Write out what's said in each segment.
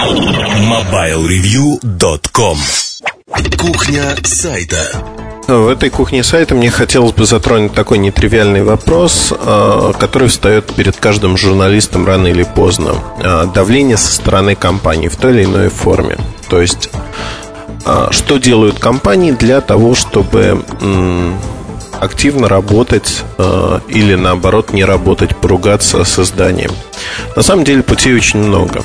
MobileReview.com Кухня сайта в этой кухне сайта мне хотелось бы затронуть такой нетривиальный вопрос, а, который встает перед каждым журналистом рано или поздно. А, давление со стороны компании в той или иной форме. То есть, а, что делают компании для того, чтобы активно работать или наоборот не работать, поругаться с изданием. На самом деле путей очень много.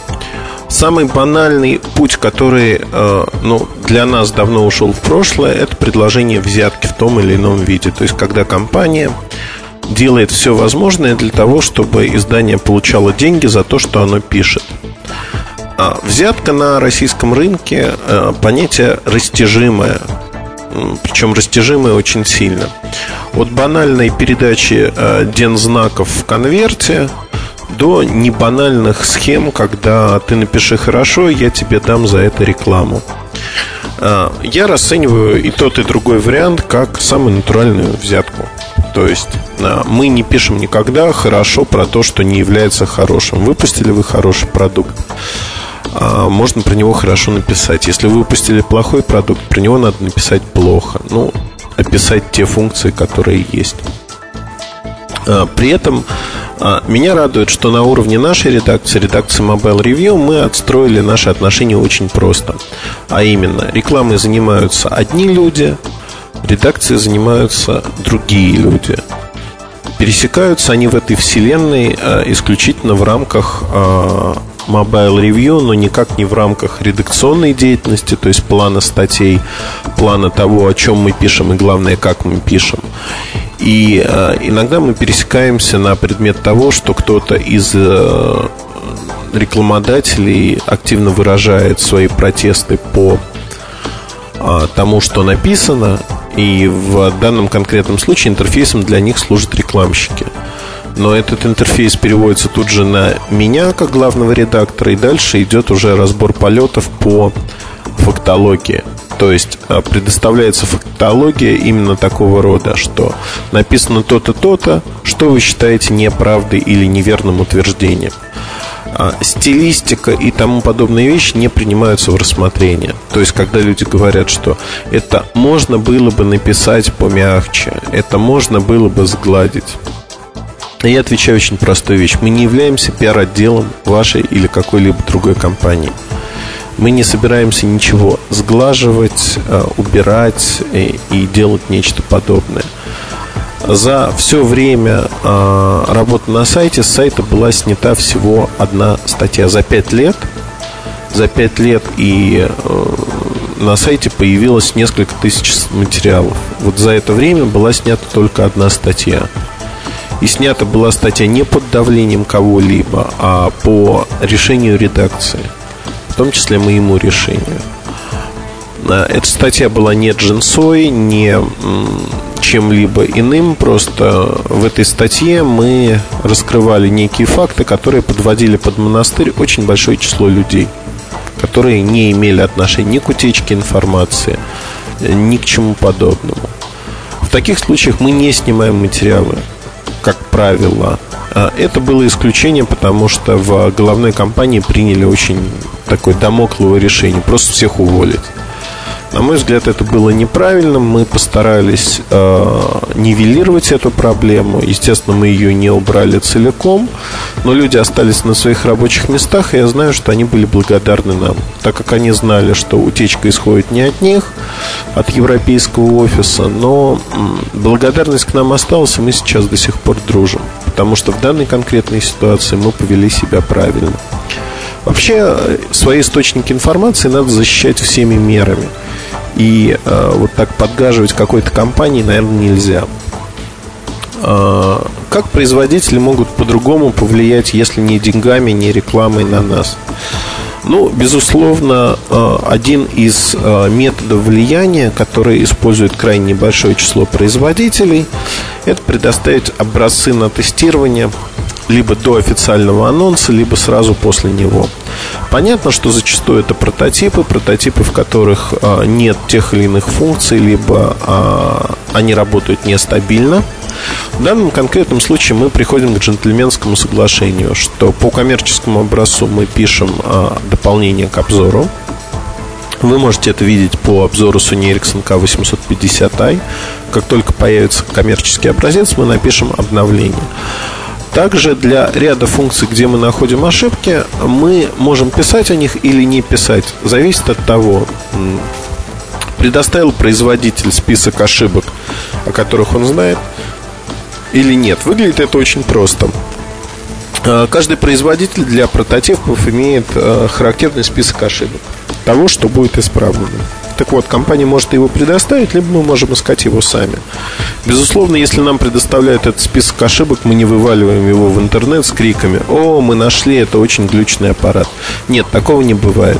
Самый банальный путь, который э, ну, для нас давно ушел в прошлое, это предложение взятки в том или ином виде. То есть, когда компания делает все возможное для того, чтобы издание получало деньги за то, что оно пишет. А взятка на российском рынке э, понятие растяжимое, причем растяжимое очень сильно. От банальной передачи э, дензнаков в конверте до небанальных схем, когда ты напиши хорошо, я тебе дам за это рекламу. А, я расцениваю и тот, и другой вариант как самую натуральную взятку. То есть а, мы не пишем никогда хорошо про то, что не является хорошим. Выпустили вы хороший продукт, а, можно про него хорошо написать. Если вы выпустили плохой продукт, про него надо написать плохо. Ну, описать те функции, которые есть. При этом меня радует, что на уровне нашей редакции, редакции Mobile Review, мы отстроили наши отношения очень просто. А именно, рекламой занимаются одни люди, редакцией занимаются другие люди. Пересекаются они в этой вселенной а, исключительно в рамках а, Mobile Review, но никак не в рамках редакционной деятельности, то есть плана статей, плана того, о чем мы пишем и главное, как мы пишем. И э, иногда мы пересекаемся на предмет того, что кто-то из э, рекламодателей активно выражает свои протесты по э, тому, что написано, и в данном конкретном случае интерфейсом для них служат рекламщики. Но этот интерфейс переводится тут же на меня, как главного редактора, и дальше идет уже разбор полетов по фактологии. То есть а, предоставляется фактология именно такого рода, что написано то-то, то-то, что вы считаете неправдой или неверным утверждением. А, стилистика и тому подобные вещи не принимаются в рассмотрение. То есть, когда люди говорят, что это можно было бы написать помягче, это можно было бы сгладить. Я отвечаю очень простую вещь. Мы не являемся пиар-отделом вашей или какой-либо другой компании. Мы не собираемся ничего сглаживать, э, убирать и, делать нечто подобное. За все время э, работы на сайте с сайта была снята всего одна статья за пять лет. За пять лет и э, на сайте появилось несколько тысяч материалов. Вот за это время была снята только одна статья. И снята была статья не под давлением кого-либо, а по решению редакции в том числе моему решению. А, эта статья была не джинсой, не чем-либо иным, просто в этой статье мы раскрывали некие факты, которые подводили под монастырь очень большое число людей, которые не имели отношения ни к утечке информации, ни к чему подобному. В таких случаях мы не снимаем материалы, как правило. А, это было исключение, потому что в головной компании приняли очень такое домокловое решение просто всех уволить. На мой взгляд, это было неправильно. Мы постарались э, нивелировать эту проблему. Естественно, мы ее не убрали целиком, но люди остались на своих рабочих местах, и я знаю, что они были благодарны нам, так как они знали, что утечка исходит не от них, от европейского офиса, но благодарность к нам осталась, и мы сейчас до сих пор дружим, потому что в данной конкретной ситуации мы повели себя правильно. Вообще, свои источники информации надо защищать всеми мерами. И э, вот так подгаживать какой-то компании, наверное, нельзя. Э, как производители могут по-другому повлиять, если не деньгами, не рекламой на нас? Ну, безусловно, э, один из э, методов влияния, который использует крайне небольшое число производителей, это предоставить образцы на тестирование либо до официального анонса, либо сразу после него. Понятно, что зачастую это прототипы, прототипы, в которых а, нет тех или иных функций, либо а, они работают нестабильно. В данном конкретном случае мы приходим к джентльменскому соглашению, что по коммерческому образцу мы пишем а, дополнение к обзору. Вы можете это видеть по обзору Sony Ericsson K850i. Как только появится коммерческий образец, мы напишем обновление. Также для ряда функций, где мы находим ошибки, мы можем писать о них или не писать. Зависит от того, предоставил производитель список ошибок, о которых он знает, или нет. Выглядит это очень просто. А, каждый производитель для прототипов имеет а, характерный список ошибок того, что будет исправлено. Так вот, компания может его предоставить, либо мы можем искать его сами. Безусловно, если нам предоставляют этот список ошибок, мы не вываливаем его в интернет с криками «О, мы нашли, это очень глючный аппарат». Нет, такого не бывает.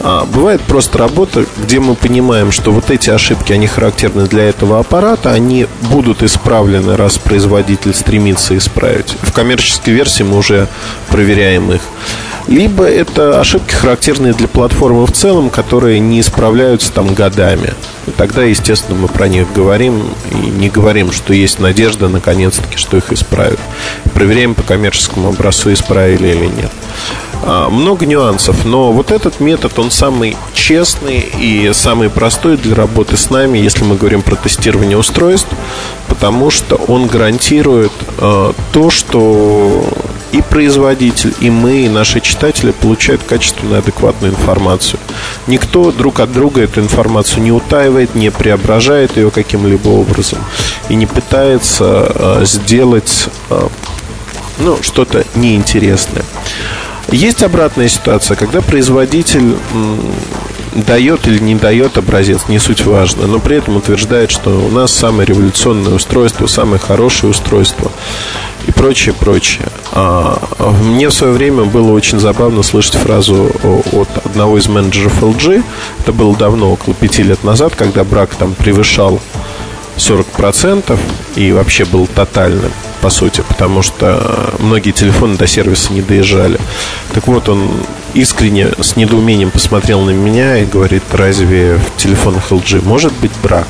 А, бывает просто работа, где мы понимаем, что вот эти ошибки, они характерны для этого аппарата, они будут исправлены, раз производитель стремится исправить. В коммерческой версии мы уже проверяем их. Либо это ошибки, характерные для платформы в целом, которые не исправляются там годами. И тогда, естественно, мы про них говорим и не говорим, что есть надежда, наконец-таки, что их исправят. Проверяем по коммерческому образцу, исправили или нет. А, много нюансов, но вот этот метод, он самый честный и самый простой для работы с нами, если мы говорим про тестирование устройств, потому что он гарантирует э, то, что и производитель, и мы, и наши читатели получают качественную, адекватную информацию. Никто друг от друга эту информацию не утаивает, не преображает ее каким-либо образом и не пытается э, сделать э, ну, что-то неинтересное. Есть обратная ситуация, когда производитель дает или не дает образец, не суть важно, но при этом утверждает, что у нас самое революционное устройство, самое хорошее устройство и прочее, прочее. А, мне в свое время было очень забавно слышать фразу от одного из менеджеров LG. Это было давно, около пяти лет назад, когда брак там превышал 40% и вообще был тотальным, по сути, потому что многие телефоны до сервиса не доезжали. Так вот, он искренне с недоумением посмотрел на меня и говорит, разве в телефонах LG может быть брак?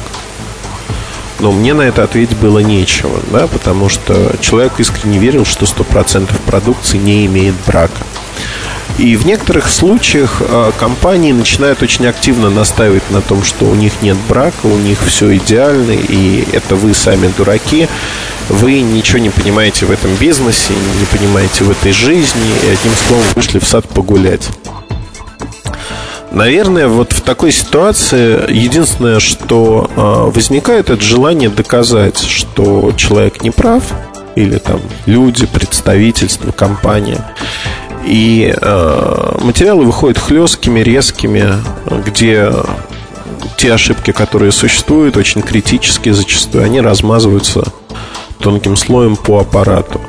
Но мне на это ответить было нечего, да, потому что человек искренне верил, что 100% продукции не имеет брака. И в некоторых случаях а, компании начинают очень активно настаивать на том, что у них нет брака, у них все идеально, и это вы сами дураки, вы ничего не понимаете в этом бизнесе, не понимаете в этой жизни, и одним словом вышли в сад погулять. Наверное, вот в такой ситуации единственное, что э, возникает, это желание доказать, что человек не прав, или там люди, представительство, компания. И э, материалы выходят хлесткими, резкими, где те ошибки, которые существуют, очень критические зачастую, они размазываются тонким слоем по аппарату.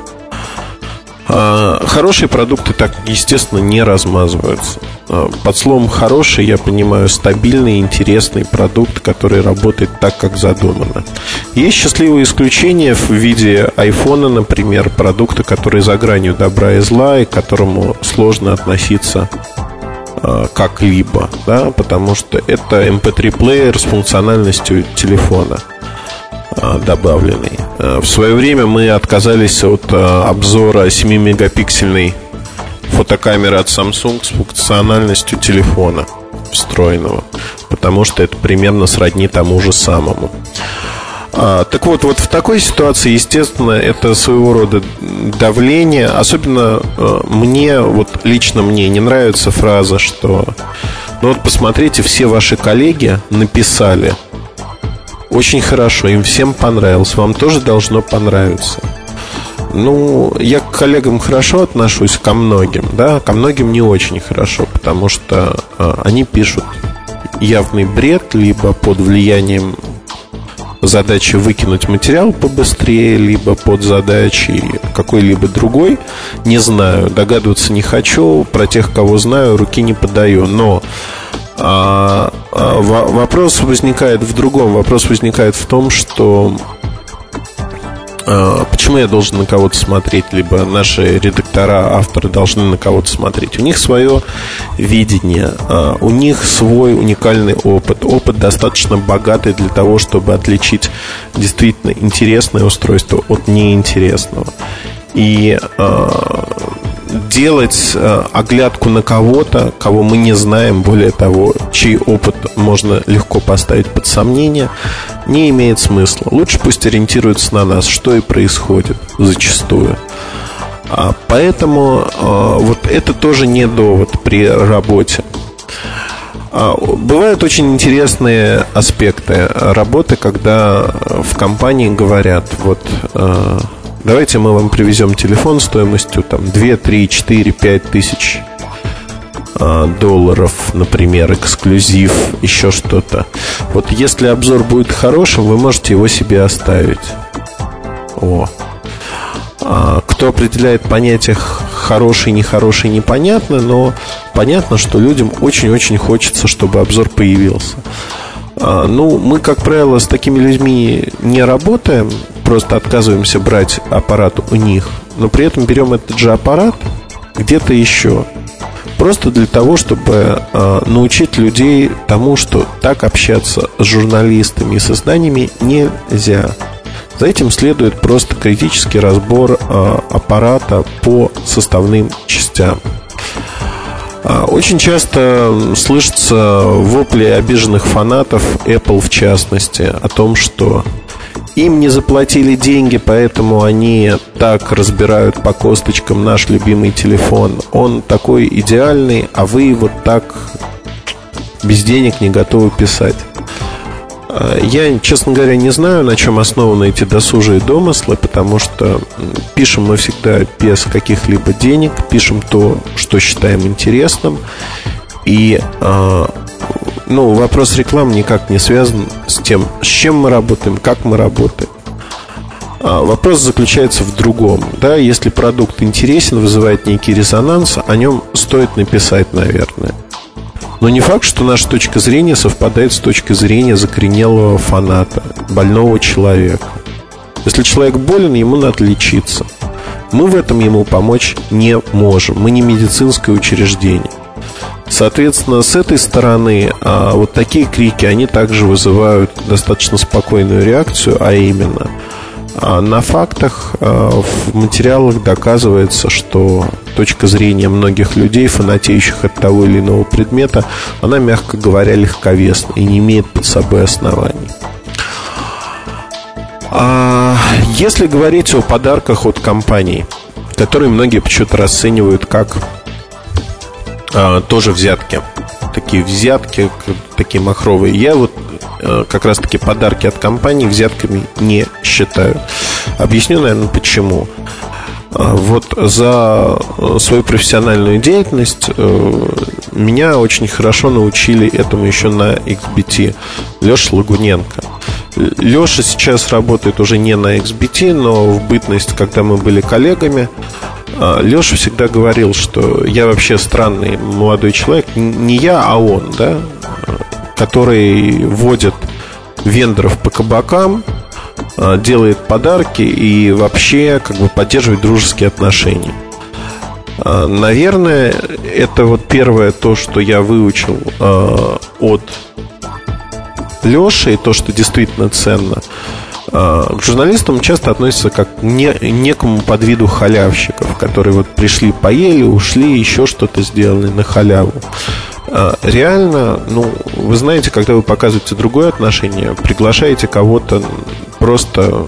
А, хорошие продукты так, естественно, не размазываются. А, под словом «хороший» я понимаю стабильный, интересный продукт, который работает так, как задумано. Есть счастливые исключения в виде айфона, например, продукта, который за гранью добра и зла, и к которому сложно относиться а, как-либо, да, потому что это MP3-плеер эм с функциональностью телефона – добавленный. Э, в свое время мы отказались от э, обзора 7-мегапиксельной фотокамеры от Samsung с функциональностью телефона встроенного, потому что это примерно сродни тому же самому. А, так вот, вот в такой ситуации, естественно, это своего рода давление. Особенно мне, вот лично мне не нравится фраза, что ну вот посмотрите, все ваши коллеги написали – очень хорошо, им всем понравилось. Вам тоже должно понравиться. Ну, я к коллегам хорошо отношусь, ко многим, да, ко многим не очень хорошо, потому что э, они пишут явный бред, либо под влиянием задачи выкинуть материал побыстрее, либо под задачей какой-либо другой. Не знаю, догадываться не хочу, про тех, кого знаю, руки не подаю, но а, а, вопрос возникает в другом. Вопрос возникает в том, что а, почему я должен на кого-то смотреть, либо наши редактора авторы должны на кого-то смотреть. У них свое видение, а, у них свой уникальный опыт. Опыт достаточно богатый для того, чтобы отличить действительно интересное устройство от неинтересного. И делать э, оглядку на кого-то, кого мы не знаем, более того, чей опыт можно легко поставить под сомнение, не имеет смысла. Лучше пусть ориентируются на нас, что и происходит зачастую. А, поэтому э, вот это тоже не довод при работе. А, бывают очень интересные аспекты работы, когда в компании говорят, вот э, Давайте мы вам привезем телефон стоимостью там 2, 3, 4, 5 тысяч а, долларов, например, эксклюзив, еще что-то. Вот если обзор будет хорошим, вы можете его себе оставить. О. А, кто определяет понятие хороший, нехороший, непонятно, но понятно, что людям очень-очень хочется, чтобы обзор появился. А, ну, мы, как правило, с такими людьми не работаем, просто отказываемся брать аппарат у них, но при этом берем этот же аппарат где-то еще. Просто для того, чтобы э, научить людей тому, что так общаться с журналистами и со знаниями нельзя. За этим следует просто критический разбор э, аппарата по составным частям. Очень часто слышатся вопли обиженных фанатов, Apple в частности, о том, что им не заплатили деньги, поэтому они так разбирают по косточкам наш любимый телефон. Он такой идеальный, а вы вот так без денег не готовы писать. А, я, честно говоря, не знаю, на чем основаны эти досужие домыслы, потому что пишем мы всегда без каких-либо денег, пишем то, что считаем интересным. И а, ну, вопрос рекламы никак не связан с тем, с чем мы работаем, как мы работаем. А вопрос заключается в другом. Да, если продукт интересен, вызывает некий резонанс, о нем стоит написать, наверное. Но не факт, что наша точка зрения совпадает с точкой зрения закоренелого фаната, больного человека. Если человек болен, ему надо лечиться. Мы в этом ему помочь не можем. Мы не медицинское учреждение. Соответственно, с этой стороны а, вот такие крики, они также вызывают достаточно спокойную реакцию, а именно а на фактах, а, в материалах доказывается, что точка зрения многих людей, фанатеющих от того или иного предмета, она, мягко говоря, легковесна и не имеет под собой оснований. А если говорить о подарках от компаний, которые многие почему-то расценивают как а, тоже взятки. Такие взятки, такие махровые. Я вот а, как раз-таки подарки от компании взятками не считаю. Объясню, наверное, почему. А, вот за свою профессиональную деятельность э, меня очень хорошо научили этому еще на XBT Леша Лагуненко. Леша сейчас работает уже не на XBT, но в бытность, когда мы были коллегами, а, Леша всегда говорил, что я вообще странный молодой человек, не я, а он, да, который водит вендоров по кабакам, а, делает подарки и вообще как бы поддерживает дружеские отношения. А, наверное, это вот первое то, что я выучил от Леши, и то, что действительно ценно – а, к журналистам часто относятся как к не, некому подвиду халявщиков, которые вот пришли, поели, ушли, еще что-то сделали на халяву. А, реально, ну, вы знаете, когда вы показываете другое отношение, приглашаете кого-то просто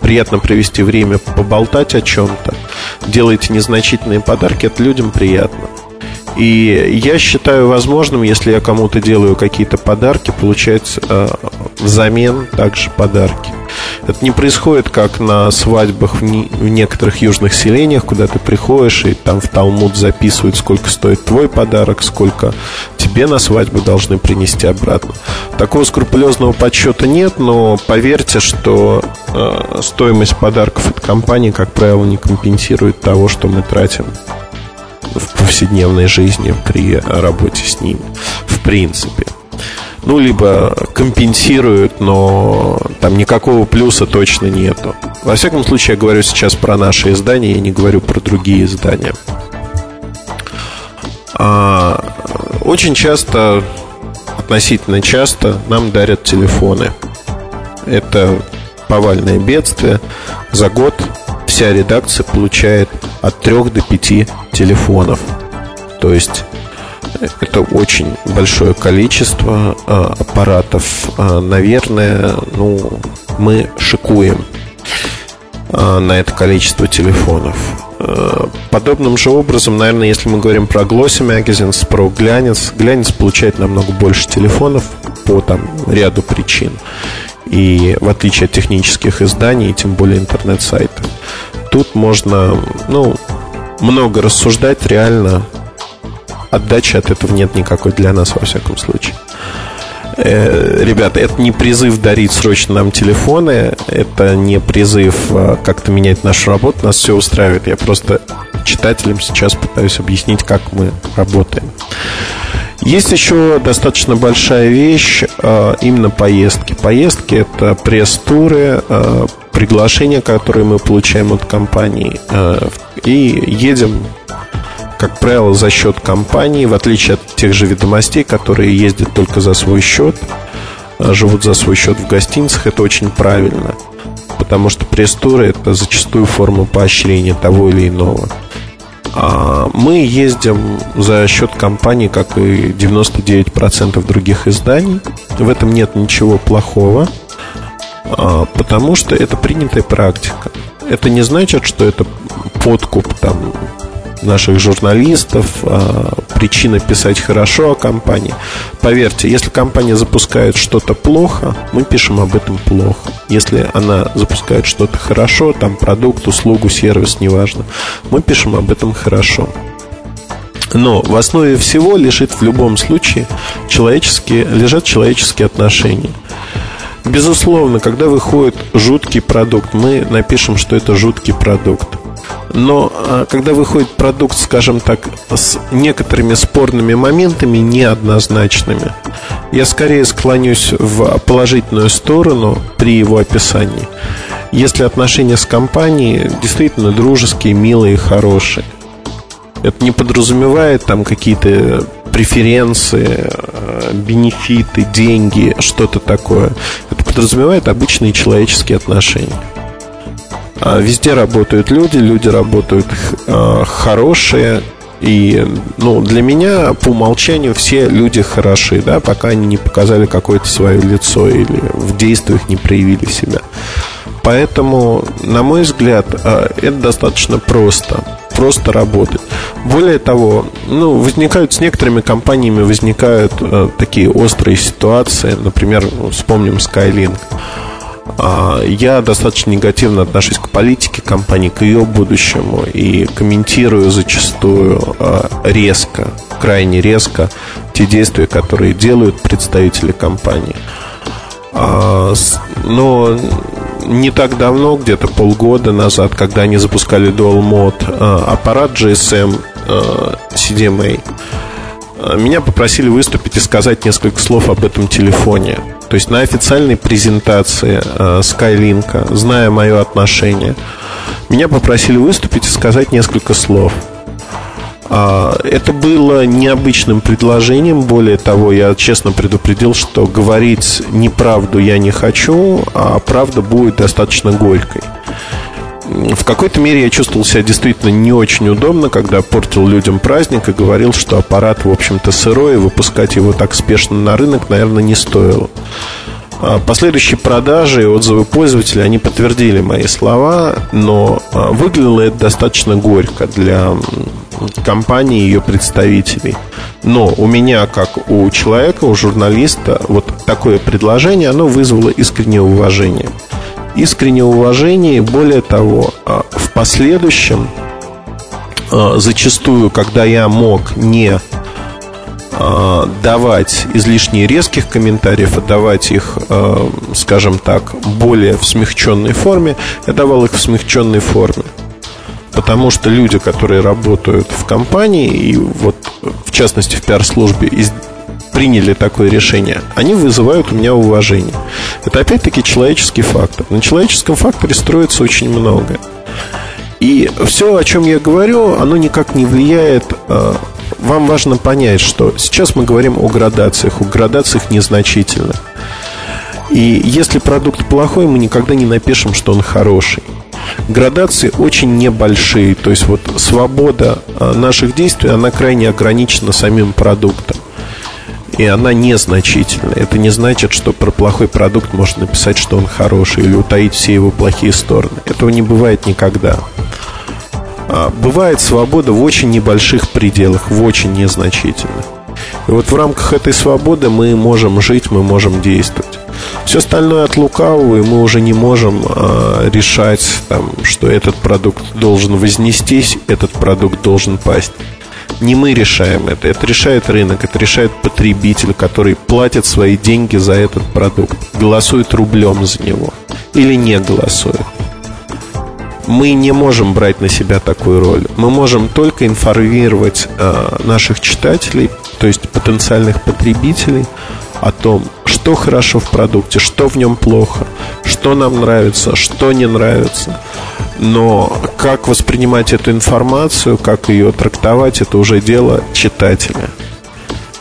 приятно провести время, поболтать о чем-то, делаете незначительные подарки, это людям приятно. И я считаю возможным, если я кому-то делаю какие-то подарки, получать э, взамен также подарки. Это не происходит как на свадьбах в, не, в некоторых южных селениях, куда ты приходишь и там в Талмуд записывают, сколько стоит твой подарок, сколько тебе на свадьбу должны принести обратно. Такого скрупулезного подсчета нет, но поверьте, что э, стоимость подарков от компании, как правило, не компенсирует того, что мы тратим в повседневной жизни при работе с ними. В принципе ну, либо компенсируют, но там никакого плюса точно нету. Во всяком случае, я говорю сейчас про наши издания, я не говорю про другие издания. А, очень часто, относительно часто, нам дарят телефоны. Это повальное бедствие. За год вся редакция получает от 3 до 5 телефонов. То есть это очень большое количество а, аппаратов. А, наверное, ну, мы шикуем а, на это количество телефонов. Подобным же образом, наверное, если мы говорим про Glossy Magazines, про Глянец, Глянец получает намного больше телефонов по там ряду причин. И в отличие от технических изданий, тем более интернет-сайтов, тут можно, ну, много рассуждать реально отдачи от этого нет никакой для нас, во всяком случае. Э, ребята, это не призыв дарить срочно нам телефоны, это не призыв а, как-то менять нашу работу, нас все устраивает. Я просто читателям сейчас пытаюсь объяснить, как мы работаем. Есть еще достаточно большая вещь, а, именно поездки. Поездки это пресс-туры, а, приглашения, которые мы получаем от компании, и едем как правило, за счет компании, в отличие от тех же ведомостей, которые ездят только за свой счет, живут за свой счет в гостиницах, это очень правильно. Потому что пресс-туры это зачастую форма поощрения того или иного. А мы ездим за счет компании, как и 99% других изданий. В этом нет ничего плохого, а, потому что это принятая практика. Это не значит, что это подкуп там наших журналистов, а, причина писать хорошо о компании. Поверьте, если компания запускает что-то плохо, мы пишем об этом плохо. Если она запускает что-то хорошо, там продукт, услугу, сервис, неважно, мы пишем об этом хорошо. Но в основе всего лежит в любом случае человеческие, лежат человеческие отношения. Безусловно, когда выходит жуткий продукт, мы напишем, что это жуткий продукт. Но а, когда выходит продукт, скажем так, с некоторыми спорными моментами, неоднозначными, я скорее склонюсь в положительную сторону при его описании. Если отношения с компанией действительно дружеские, милые, хорошие. Это не подразумевает там какие-то преференции, а, бенефиты, деньги, что-то такое. Это подразумевает обычные человеческие отношения. А, везде работают люди, люди работают э, хорошие. И ну, для меня по умолчанию все люди хороши, да, пока они не показали какое-то свое лицо или в действиях не проявили себя. Поэтому, на мой взгляд, это достаточно просто. Просто работать. Более того, ну, возникают с некоторыми компаниями возникают э, такие острые ситуации. Например, вспомним Skylink. А, я достаточно негативно отношусь к политике компании, к ее будущему и комментирую зачастую а, резко, крайне резко те действия, которые делают представители компании. А, но не так давно, где-то полгода назад, когда они запускали Dual Mode аппарат GSM CDMA, меня попросили выступить и сказать несколько слов об этом телефоне. То есть на официальной презентации э, Skylink, зная мое отношение, меня попросили выступить и сказать несколько слов. А, это было необычным предложением. Более того, я честно предупредил, что говорить неправду я не хочу, а правда будет достаточно горькой. В какой-то мере я чувствовал себя действительно не очень удобно, когда портил людям праздник и говорил, что аппарат, в общем-то, сырой, и выпускать его так спешно на рынок, наверное, не стоило. А последующие продажи и отзывы пользователей, они подтвердили мои слова, но а, выглядело это достаточно горько для компании и ее представителей. Но у меня, как у человека, у журналиста, вот такое предложение, оно вызвало искреннее уважение искреннее уважение. Более того, а, в последующем, а, зачастую, когда я мог не а, давать излишне резких комментариев, а давать их, скажем так, более в смягченной форме, я давал их в смягченной форме. Потому что люди, которые работают в компании, и вот в частности в пиар-службе, приняли такое решение, они вызывают у меня уважение. Это опять-таки человеческий фактор. На человеческом факторе строится очень многое. И все, о чем я говорю, оно никак не влияет. А, вам важно понять, что сейчас мы говорим о градациях, о градациях незначительных. И если продукт плохой, мы никогда не напишем, что он хороший. Градации очень небольшие, то есть вот свобода а, наших действий, она крайне ограничена самим продуктом и она незначительна. Это не значит, что про плохой продукт можно написать, что он хороший, или утаить все его плохие стороны. Этого не бывает никогда. А, бывает свобода в очень небольших пределах, в очень незначительных. И вот в рамках этой свободы мы можем жить, мы можем действовать. Все остальное от лукавого, и мы уже не можем э, решать, там, что этот продукт должен вознестись, этот продукт должен пасть. Не мы решаем это, это решает рынок, это решает потребитель, который платит свои деньги за этот продукт, голосует рублем за него или не голосует. Мы не можем брать на себя такую роль. Мы можем только информировать э, наших читателей, то есть потенциальных потребителей, о том, что хорошо в продукте, что в нем плохо, что нам нравится, что не нравится. Но как воспринимать эту информацию, как ее трактовать, это уже дело читателя.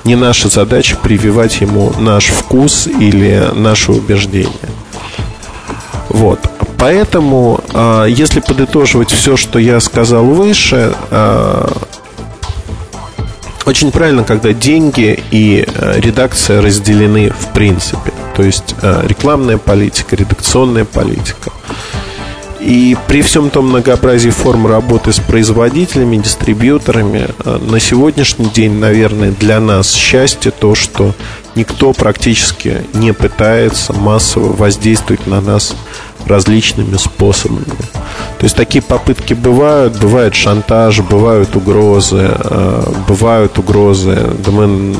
Не наша задача прививать ему наш вкус или наше убеждение. Вот. Поэтому, а, если подытоживать все, что я сказал выше, а, очень правильно, когда деньги и а, редакция разделены в принципе. То есть рекламная политика, редакционная политика. И при всем том многообразии форм работы с производителями, дистрибьюторами, э, на сегодняшний день, наверное, для нас счастье то, что никто практически не пытается массово воздействовать на нас различными способами. То есть такие попытки бывают, бывает шантаж, бывают угрозы, э, бывают угрозы, да мы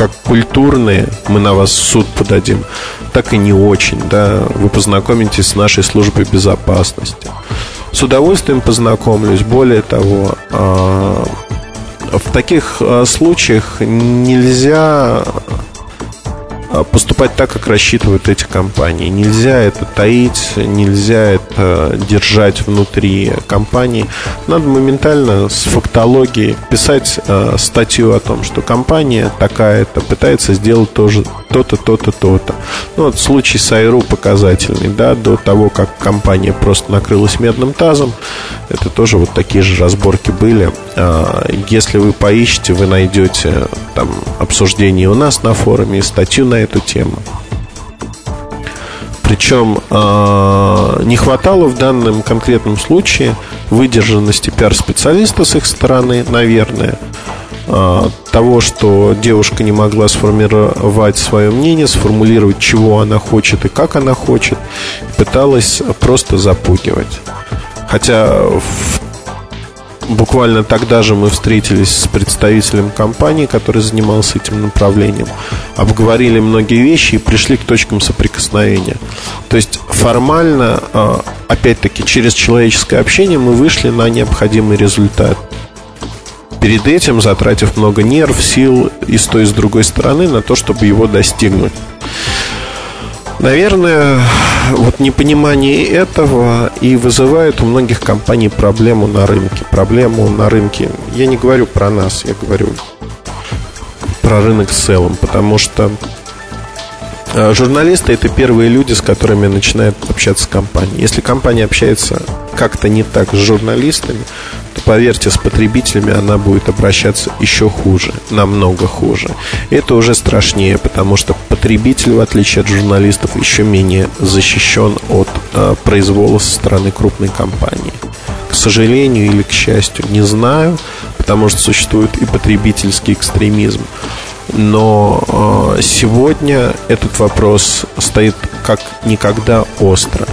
как культурные, мы на вас в суд подадим, так и не очень, да, вы познакомитесь с нашей службой безопасности. С удовольствием познакомлюсь. Более того, а, в таких а, случаях нельзя поступать так, как рассчитывают эти компании. Нельзя это таить, нельзя это держать внутри компании. Надо моментально с фактологией писать э, статью о том, что компания такая-то пытается сделать тоже то-то, то-то, то-то. Ну, вот случай с Айру показательный, да, до того, как компания просто накрылась медным тазом, это тоже вот такие же разборки были. Э, если вы поищете, вы найдете там обсуждение у нас на форуме статью на эту тему. Причем э, не хватало в данном конкретном случае выдержанности пиар-специалиста с их стороны, наверное, э, того, что девушка не могла сформировать свое мнение, сформулировать, чего она хочет и как она хочет, пыталась просто запугивать. Хотя буквально тогда же мы встретились с представителем компании, который занимался этим направлением, обговорили многие вещи и пришли к точкам соприкосновения. То есть формально, а, опять-таки, через человеческое общение мы вышли на необходимый результат. Перед этим затратив много нерв, сил и с той и с другой стороны на то, чтобы его достигнуть. Наверное, вот непонимание этого и вызывает у многих компаний проблему на рынке. Проблему на рынке. Я не говорю про нас, я говорю про рынок в целом, потому что э, журналисты это первые люди, с которыми начинает общаться компания. Если компания общается как-то не так с журналистами, то поверьте, с потребителями она будет обращаться еще хуже, намного хуже. Это уже страшнее, потому что потребитель, в отличие от журналистов, еще менее защищен от э, произвола со стороны крупной компании. К сожалению или к счастью, не знаю, потому что существует и потребительский экстремизм. Но э, сегодня этот вопрос стоит как никогда остро.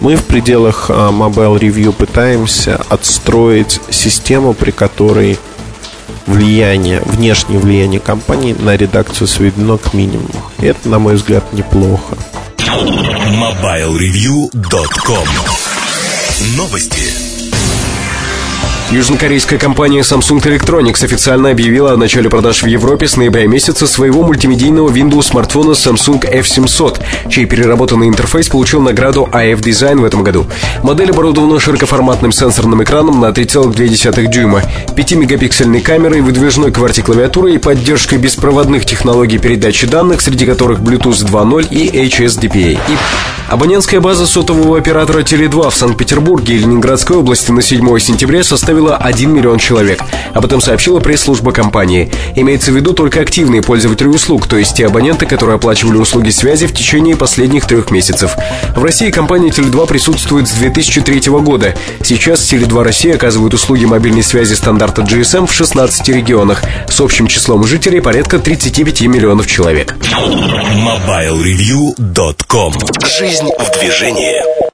Мы в пределах а, Mobile Review пытаемся отстроить систему, при которой влияние, внешнее влияние компании на редакцию сведено к минимуму. Это, на мой взгляд, неплохо. MobileReview.com Новости Южнокорейская компания Samsung Electronics официально объявила о начале продаж в Европе с ноября месяца своего мультимедийного Windows смартфона Samsung F700, чей переработанный интерфейс получил награду AF Design в этом году. Модель оборудована широкоформатным сенсорным экраном на 3,2 дюйма, 5-мегапиксельной камерой, выдвижной QWERTY-клавиатурой и поддержкой беспроводных технологий передачи данных, среди которых Bluetooth 2.0 и HSDPA. И абонентская база сотового оператора Теле2 в Санкт-Петербурге и Ленинградской области на 7 сентября составила составила 1 миллион человек. Об этом сообщила пресс-служба компании. Имеется в виду только активные пользователи услуг, то есть те абоненты, которые оплачивали услуги связи в течение последних трех месяцев. В России компания Теле2 присутствует с 2003 года. Сейчас Теле2 Россия оказывает услуги мобильной связи стандарта GSM в 16 регионах с общим числом жителей порядка 35 миллионов человек. MobileReview.com Жизнь в движении